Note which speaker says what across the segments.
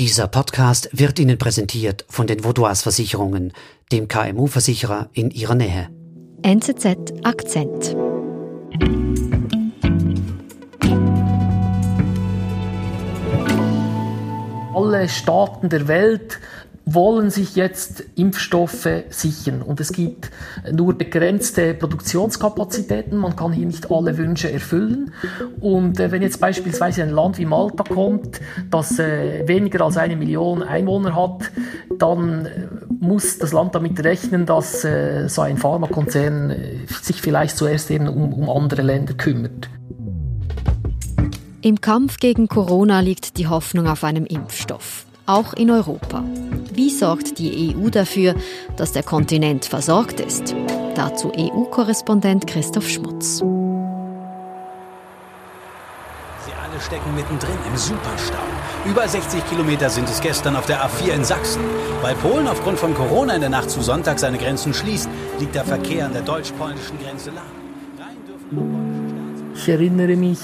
Speaker 1: Dieser Podcast wird Ihnen präsentiert von den Vaudois Versicherungen, dem KMU-Versicherer in Ihrer Nähe.
Speaker 2: NZZ Akzent.
Speaker 3: Alle Staaten der Welt wollen sich jetzt Impfstoffe sichern. Und es gibt nur begrenzte Produktionskapazitäten. Man kann hier nicht alle Wünsche erfüllen. Und äh, wenn jetzt beispielsweise ein Land wie Malta kommt, das äh, weniger als eine Million Einwohner hat, dann äh, muss das Land damit rechnen, dass so ein Pharmakonzern sich vielleicht zuerst eben um, um andere Länder kümmert.
Speaker 2: Im Kampf gegen Corona liegt die Hoffnung auf einem Impfstoff, auch in Europa. Wie sorgt die EU dafür, dass der Kontinent versorgt ist? Dazu EU-Korrespondent Christoph Schmutz. Sie
Speaker 4: alle stecken mittendrin im Superstau. Über 60 Kilometer sind es gestern auf der A4 in Sachsen. Weil Polen aufgrund von Corona in der Nacht zu Sonntag seine Grenzen schließt, liegt der Verkehr an der deutsch-polnischen Grenze lahm.
Speaker 3: Ich erinnere mich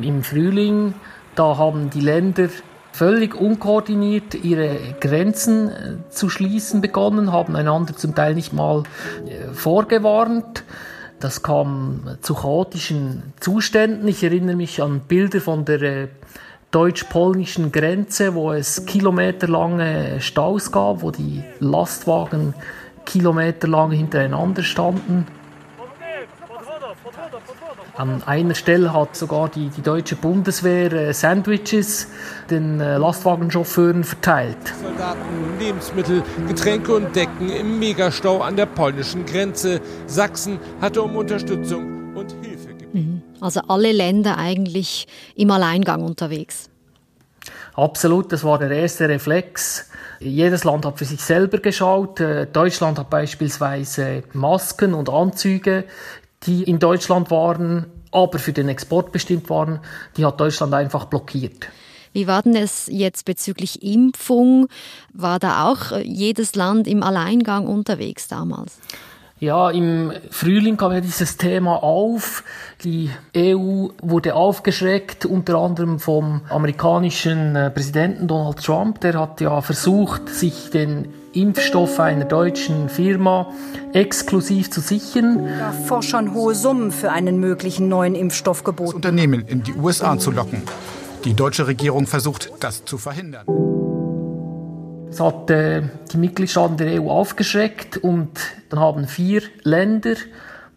Speaker 3: im Frühling, da haben die Länder völlig unkoordiniert ihre Grenzen äh, zu schließen begonnen, haben einander zum Teil nicht mal äh, vorgewarnt. Das kam zu chaotischen Zuständen. Ich erinnere mich an Bilder von der äh, deutsch-polnischen Grenze, wo es kilometerlange Staus gab, wo die Lastwagen kilometerlang hintereinander standen. An einer Stelle hat sogar die, die deutsche Bundeswehr äh, Sandwiches den äh, Lastwagenchauffeuren verteilt.
Speaker 5: Soldaten, Lebensmittel, Getränke und Decken im Megastau an der polnischen Grenze. Sachsen hatte um Unterstützung und Hilfe gebeten.
Speaker 2: Mhm. Also alle Länder eigentlich im Alleingang unterwegs.
Speaker 3: Absolut, das war der erste Reflex. Jedes Land hat für sich selber geschaut. Äh, Deutschland hat beispielsweise Masken und Anzüge die in Deutschland waren, aber für den Export bestimmt waren, die hat Deutschland einfach blockiert.
Speaker 2: Wie war denn es jetzt bezüglich Impfung? War da auch äh, jedes Land im Alleingang unterwegs damals?
Speaker 3: Ja, im Frühling kam ja dieses Thema auf. Die EU wurde aufgeschreckt, unter anderem vom amerikanischen äh, Präsidenten Donald Trump. Der hat ja versucht, sich den Impfstoff einer deutschen Firma exklusiv zu sichern.
Speaker 6: Da Forschern hohe Summen für einen möglichen neuen Impfstoff geboten. Das
Speaker 7: Unternehmen in die USA zu locken. Die deutsche Regierung versucht, das zu verhindern.
Speaker 3: Das hat äh, die Mitgliedstaaten der EU aufgeschreckt und dann haben vier Länder,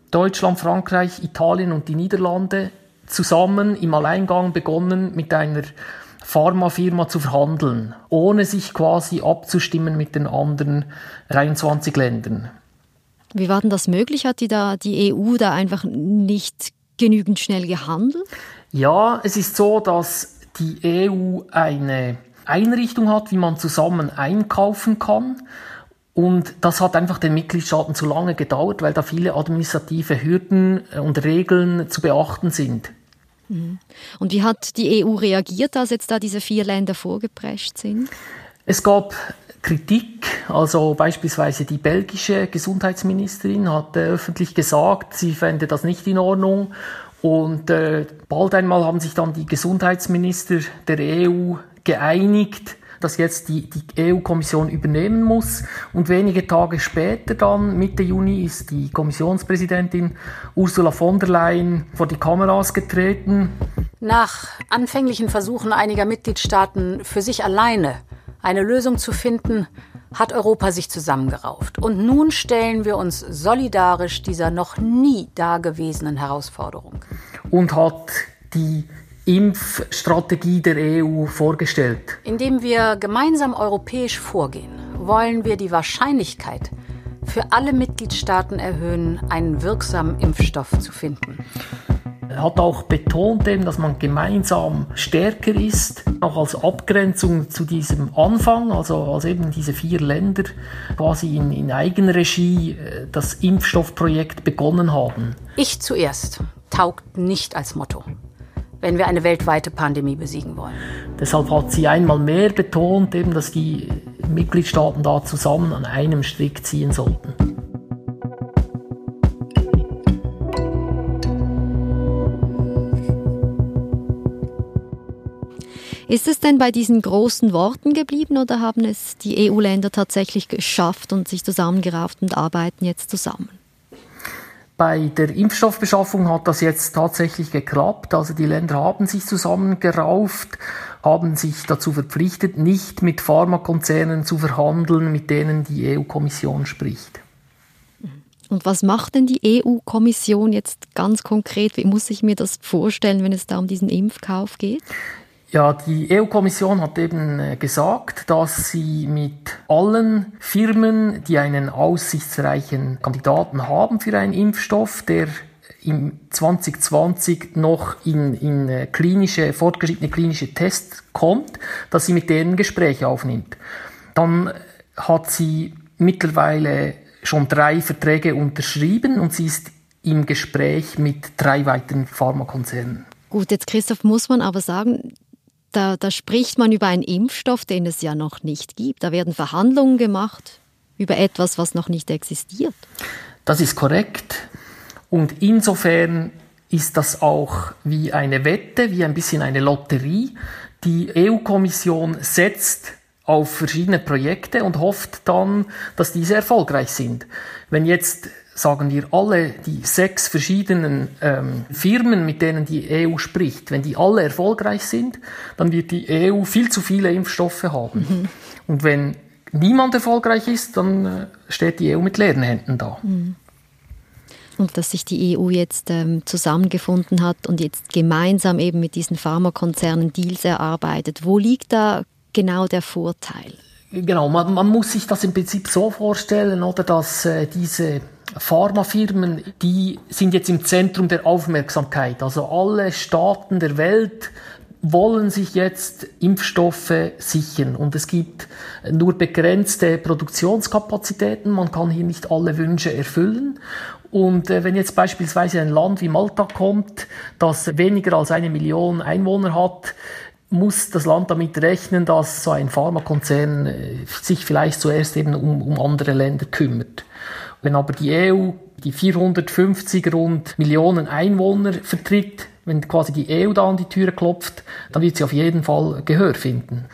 Speaker 3: Deutschland, Frankreich, Italien und die Niederlande, zusammen im Alleingang begonnen, mit einer Pharmafirma zu verhandeln, ohne sich quasi abzustimmen mit den anderen 23 Ländern.
Speaker 2: Wie war denn das möglich? Hat die, da, die EU da einfach nicht genügend schnell gehandelt?
Speaker 3: Ja, es ist so, dass die EU eine Einrichtung hat, wie man zusammen einkaufen kann. Und das hat einfach den Mitgliedstaaten zu lange gedauert, weil da viele administrative Hürden äh, und Regeln zu beachten sind.
Speaker 2: Mhm. Und wie hat die EU reagiert, als jetzt da diese vier Länder vorgeprescht sind?
Speaker 3: Es gab Kritik, also beispielsweise die belgische Gesundheitsministerin hat äh, öffentlich gesagt, sie fände das nicht in Ordnung. Und äh, bald einmal haben sich dann die Gesundheitsminister der EU geeinigt, dass jetzt die, die EU-Kommission übernehmen muss. Und wenige Tage später, dann Mitte Juni, ist die Kommissionspräsidentin Ursula von der Leyen vor die Kameras getreten.
Speaker 8: Nach anfänglichen Versuchen einiger Mitgliedstaaten für sich alleine eine Lösung zu finden, hat Europa sich zusammengerauft. Und nun stellen wir uns solidarisch dieser noch nie dagewesenen Herausforderung.
Speaker 3: Und hat die Impfstrategie der EU vorgestellt.
Speaker 8: Indem wir gemeinsam europäisch vorgehen, wollen wir die Wahrscheinlichkeit für alle Mitgliedstaaten erhöhen, einen wirksamen Impfstoff zu finden.
Speaker 3: Er hat auch betont, dass man gemeinsam stärker ist, auch als Abgrenzung zu diesem Anfang, also als eben diese vier Länder quasi in, in Eigenregie äh, das Impfstoffprojekt begonnen haben.
Speaker 8: Ich zuerst taugt nicht als Motto wenn wir eine weltweite Pandemie besiegen wollen.
Speaker 3: Deshalb hat sie einmal mehr betont, eben, dass die Mitgliedstaaten da zusammen an einem Strick ziehen sollten.
Speaker 2: Ist es denn bei diesen großen Worten geblieben oder haben es die EU-Länder tatsächlich geschafft und sich zusammengerauft und arbeiten jetzt zusammen?
Speaker 3: Bei der Impfstoffbeschaffung hat das jetzt tatsächlich geklappt. Also die Länder haben sich zusammengerauft, haben sich dazu verpflichtet, nicht mit Pharmakonzernen zu verhandeln, mit denen die EU-Kommission spricht.
Speaker 2: Und was macht denn die EU-Kommission jetzt ganz konkret? Wie muss ich mir das vorstellen, wenn es da um diesen Impfkauf geht?
Speaker 3: Ja, die EU-Kommission hat eben äh, gesagt, dass sie mit allen Firmen, die einen aussichtsreichen Kandidaten haben für einen Impfstoff, der im 2020 noch in, in äh, klinische, fortgeschrittene klinische Tests kommt, dass sie mit denen Gespräche aufnimmt. Dann hat sie mittlerweile schon drei Verträge unterschrieben und sie ist im Gespräch mit drei weiteren Pharmakonzernen.
Speaker 2: Gut, jetzt Christoph muss man aber sagen, da, da spricht man über einen Impfstoff, den es ja noch nicht gibt. Da werden Verhandlungen gemacht über etwas, was noch nicht existiert.
Speaker 3: Das ist korrekt. Und insofern ist das auch wie eine Wette, wie ein bisschen eine Lotterie. Die EU-Kommission setzt auf verschiedene Projekte und hofft dann, dass diese erfolgreich sind. Wenn jetzt sagen wir alle die sechs verschiedenen ähm, Firmen, mit denen die EU spricht, wenn die alle erfolgreich sind, dann wird die EU viel zu viele Impfstoffe haben. Mhm. Und wenn niemand erfolgreich ist, dann äh, steht die EU mit leeren Händen da. Mhm.
Speaker 2: Und dass sich die EU jetzt ähm, zusammengefunden hat und jetzt gemeinsam eben mit diesen Pharmakonzernen Deals erarbeitet. Wo liegt da genau der Vorteil?
Speaker 3: Genau, man, man muss sich das im Prinzip so vorstellen, oder, dass äh, diese Pharmafirmen, die sind jetzt im Zentrum der Aufmerksamkeit. Also alle Staaten der Welt wollen sich jetzt Impfstoffe sichern und es gibt nur begrenzte Produktionskapazitäten. Man kann hier nicht alle Wünsche erfüllen. Und äh, wenn jetzt beispielsweise ein Land wie Malta kommt, das weniger als eine Million Einwohner hat, muss das Land damit rechnen, dass so ein Pharmakonzern äh, sich vielleicht zuerst eben um, um andere Länder kümmert. Wenn aber die EU die 450 rund Millionen Einwohner vertritt, wenn quasi die EU da an die Tür klopft, dann wird sie auf jeden Fall Gehör finden.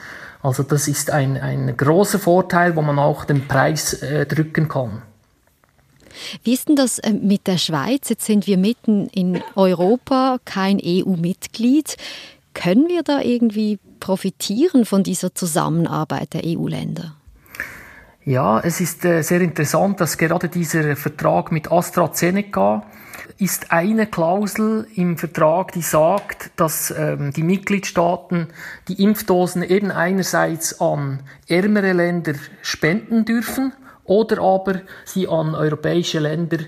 Speaker 3: Also das ist ein, ein großer Vorteil, wo man auch den Preis äh, drücken kann.
Speaker 2: Wie ist denn das äh, mit der Schweiz? Jetzt sind wir mitten in Europa, kein EU-Mitglied. Können wir da irgendwie profitieren von dieser Zusammenarbeit der EU-Länder?
Speaker 3: Ja, es ist äh, sehr interessant, dass gerade dieser Vertrag mit AstraZeneca ist eine Klausel im Vertrag, die sagt, dass ähm, die Mitgliedstaaten die Impfdosen eben einerseits an ärmere Länder spenden dürfen oder aber sie an europäische Länder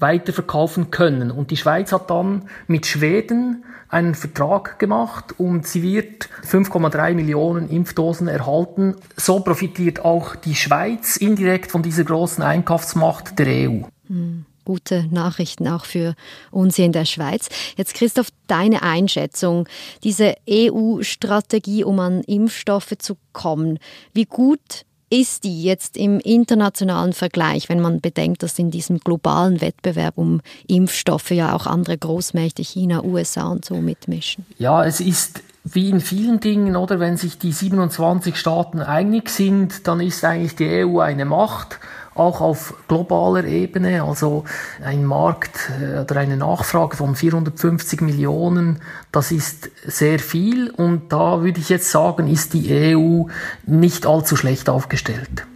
Speaker 3: weiterverkaufen können. Und die Schweiz hat dann mit Schweden einen Vertrag gemacht und sie wird 5,3 Millionen Impfdosen erhalten. So profitiert auch die Schweiz indirekt von dieser großen Einkaufsmacht der EU.
Speaker 2: Hm gute Nachrichten auch für uns hier in der Schweiz. Jetzt Christoph, deine Einschätzung, diese EU-Strategie, um an Impfstoffe zu kommen, wie gut ist die jetzt im internationalen Vergleich, wenn man bedenkt, dass in diesem globalen Wettbewerb um Impfstoffe ja auch andere Großmächte, China, USA und so mitmischen?
Speaker 3: Ja, es ist wie in vielen Dingen, oder wenn sich die 27 Staaten einig sind, dann ist eigentlich die EU eine Macht auch auf globaler Ebene, also ein Markt äh, oder eine Nachfrage von 450 Millionen, das ist sehr viel und da würde ich jetzt sagen, ist die EU nicht allzu schlecht aufgestellt.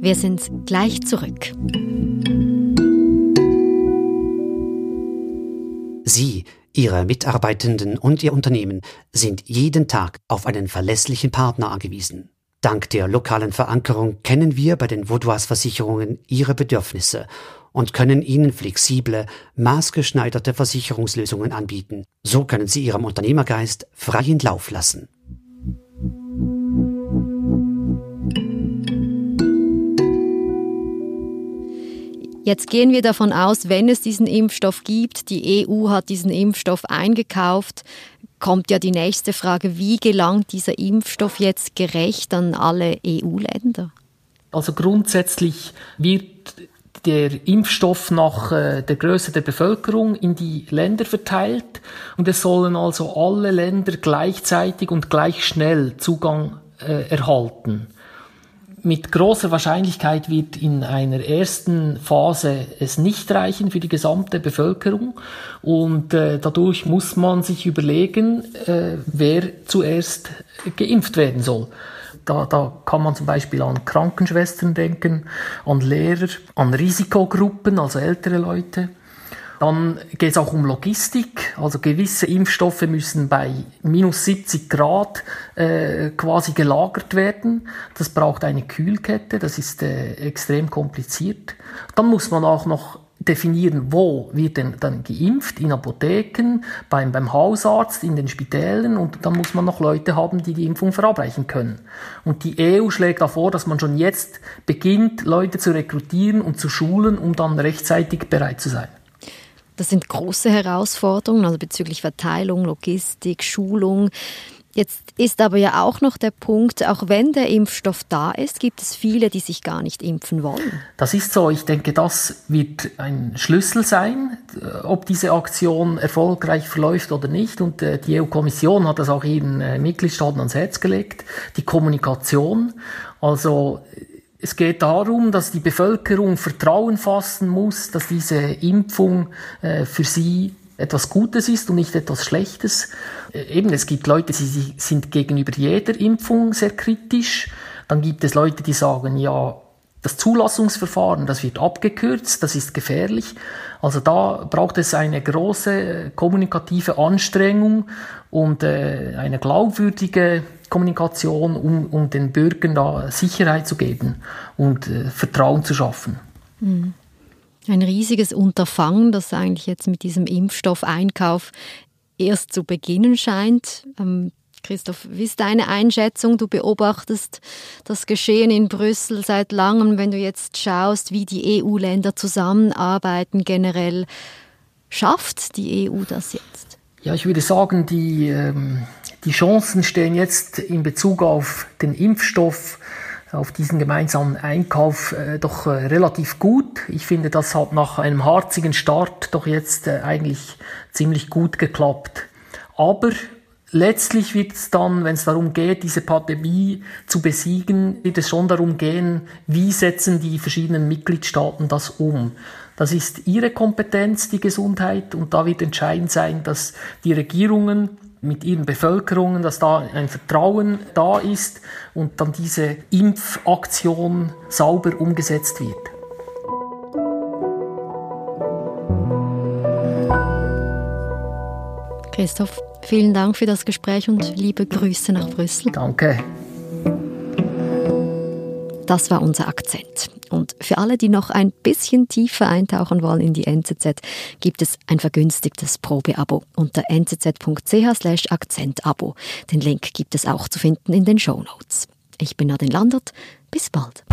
Speaker 2: Wir sind gleich zurück.
Speaker 1: Sie, Ihre Mitarbeitenden und Ihr Unternehmen sind jeden Tag auf einen verlässlichen Partner angewiesen. Dank der lokalen Verankerung kennen wir bei den Vaudois Versicherungen Ihre Bedürfnisse und können Ihnen flexible, maßgeschneiderte Versicherungslösungen anbieten. So können Sie Ihrem Unternehmergeist freien Lauf lassen.
Speaker 2: Jetzt gehen wir davon aus, wenn es diesen Impfstoff gibt, die EU hat diesen Impfstoff eingekauft, kommt ja die nächste Frage, wie gelangt dieser Impfstoff jetzt gerecht an alle EU-Länder?
Speaker 3: Also grundsätzlich wird der Impfstoff nach äh, der Größe der Bevölkerung in die Länder verteilt und es sollen also alle Länder gleichzeitig und gleich schnell Zugang äh, erhalten. Mit großer Wahrscheinlichkeit wird in einer ersten Phase es nicht reichen für die gesamte Bevölkerung und äh, dadurch muss man sich überlegen, äh, wer zuerst geimpft werden soll. Da, da kann man zum Beispiel an Krankenschwestern denken, an Lehrer, an Risikogruppen, also ältere Leute. Dann geht es auch um Logistik. Also gewisse Impfstoffe müssen bei minus 70 Grad äh, quasi gelagert werden. Das braucht eine Kühlkette. Das ist äh, extrem kompliziert. Dann muss man auch noch definieren, wo wird denn dann geimpft, in Apotheken, beim, beim Hausarzt, in den Spitälen und dann muss man noch Leute haben, die die Impfung verabreichen können. Und die EU schlägt davor, dass man schon jetzt beginnt, Leute zu rekrutieren und zu schulen, um dann rechtzeitig bereit zu sein.
Speaker 2: Das sind große Herausforderungen, also bezüglich Verteilung, Logistik, Schulung. Jetzt ist aber ja auch noch der Punkt, auch wenn der Impfstoff da ist, gibt es viele, die sich gar nicht impfen wollen.
Speaker 3: Das ist so. Ich denke, das wird ein Schlüssel sein, äh, ob diese Aktion erfolgreich verläuft oder nicht. Und äh, die EU-Kommission hat das auch ihren äh, Mitgliedstaaten ans Herz gelegt. Die Kommunikation. Also es geht darum, dass die Bevölkerung Vertrauen fassen muss, dass diese Impfung für sie etwas Gutes ist und nicht etwas Schlechtes. Äh, eben, es gibt Leute, die sind gegenüber jeder Impfung sehr kritisch. Dann gibt es Leute, die sagen, ja, das Zulassungsverfahren, das wird abgekürzt, das ist gefährlich. Also da braucht es eine große kommunikative Anstrengung und äh, eine glaubwürdige Kommunikation, um, um den Bürgern da Sicherheit zu geben und äh, Vertrauen zu schaffen.
Speaker 2: Mhm ein riesiges Unterfangen, das eigentlich jetzt mit diesem Impfstoffeinkauf erst zu beginnen scheint. Ähm, Christoph, wie ist deine Einschätzung? Du beobachtest das Geschehen in Brüssel seit langem, wenn du jetzt schaust, wie die EU-Länder zusammenarbeiten generell. Schafft die EU das jetzt?
Speaker 3: Ja, ich würde sagen, die, ähm, die Chancen stehen jetzt in Bezug auf den Impfstoff auf diesen gemeinsamen Einkauf äh, doch äh, relativ gut. Ich finde, das hat nach einem harzigen Start doch jetzt äh, eigentlich ziemlich gut geklappt. Aber letztlich wird es dann, wenn es darum geht, diese Pandemie zu besiegen, wird es schon darum gehen, wie setzen die verschiedenen Mitgliedstaaten das um. Das ist ihre Kompetenz, die Gesundheit, und da wird entscheidend sein, dass die Regierungen mit ihren Bevölkerungen, dass da ein Vertrauen da ist und dann diese Impfaktion sauber umgesetzt wird.
Speaker 2: Christoph, vielen Dank für das Gespräch und liebe Grüße nach Brüssel.
Speaker 3: Danke.
Speaker 2: Das war unser Akzent. Und für alle, die noch ein bisschen tiefer eintauchen wollen in die NZZ, gibt es ein vergünstigtes Probeabo unter nzz.ch Akzentabo. Den Link gibt es auch zu finden in den Show Notes. Ich bin Nadine Landert. Bis bald.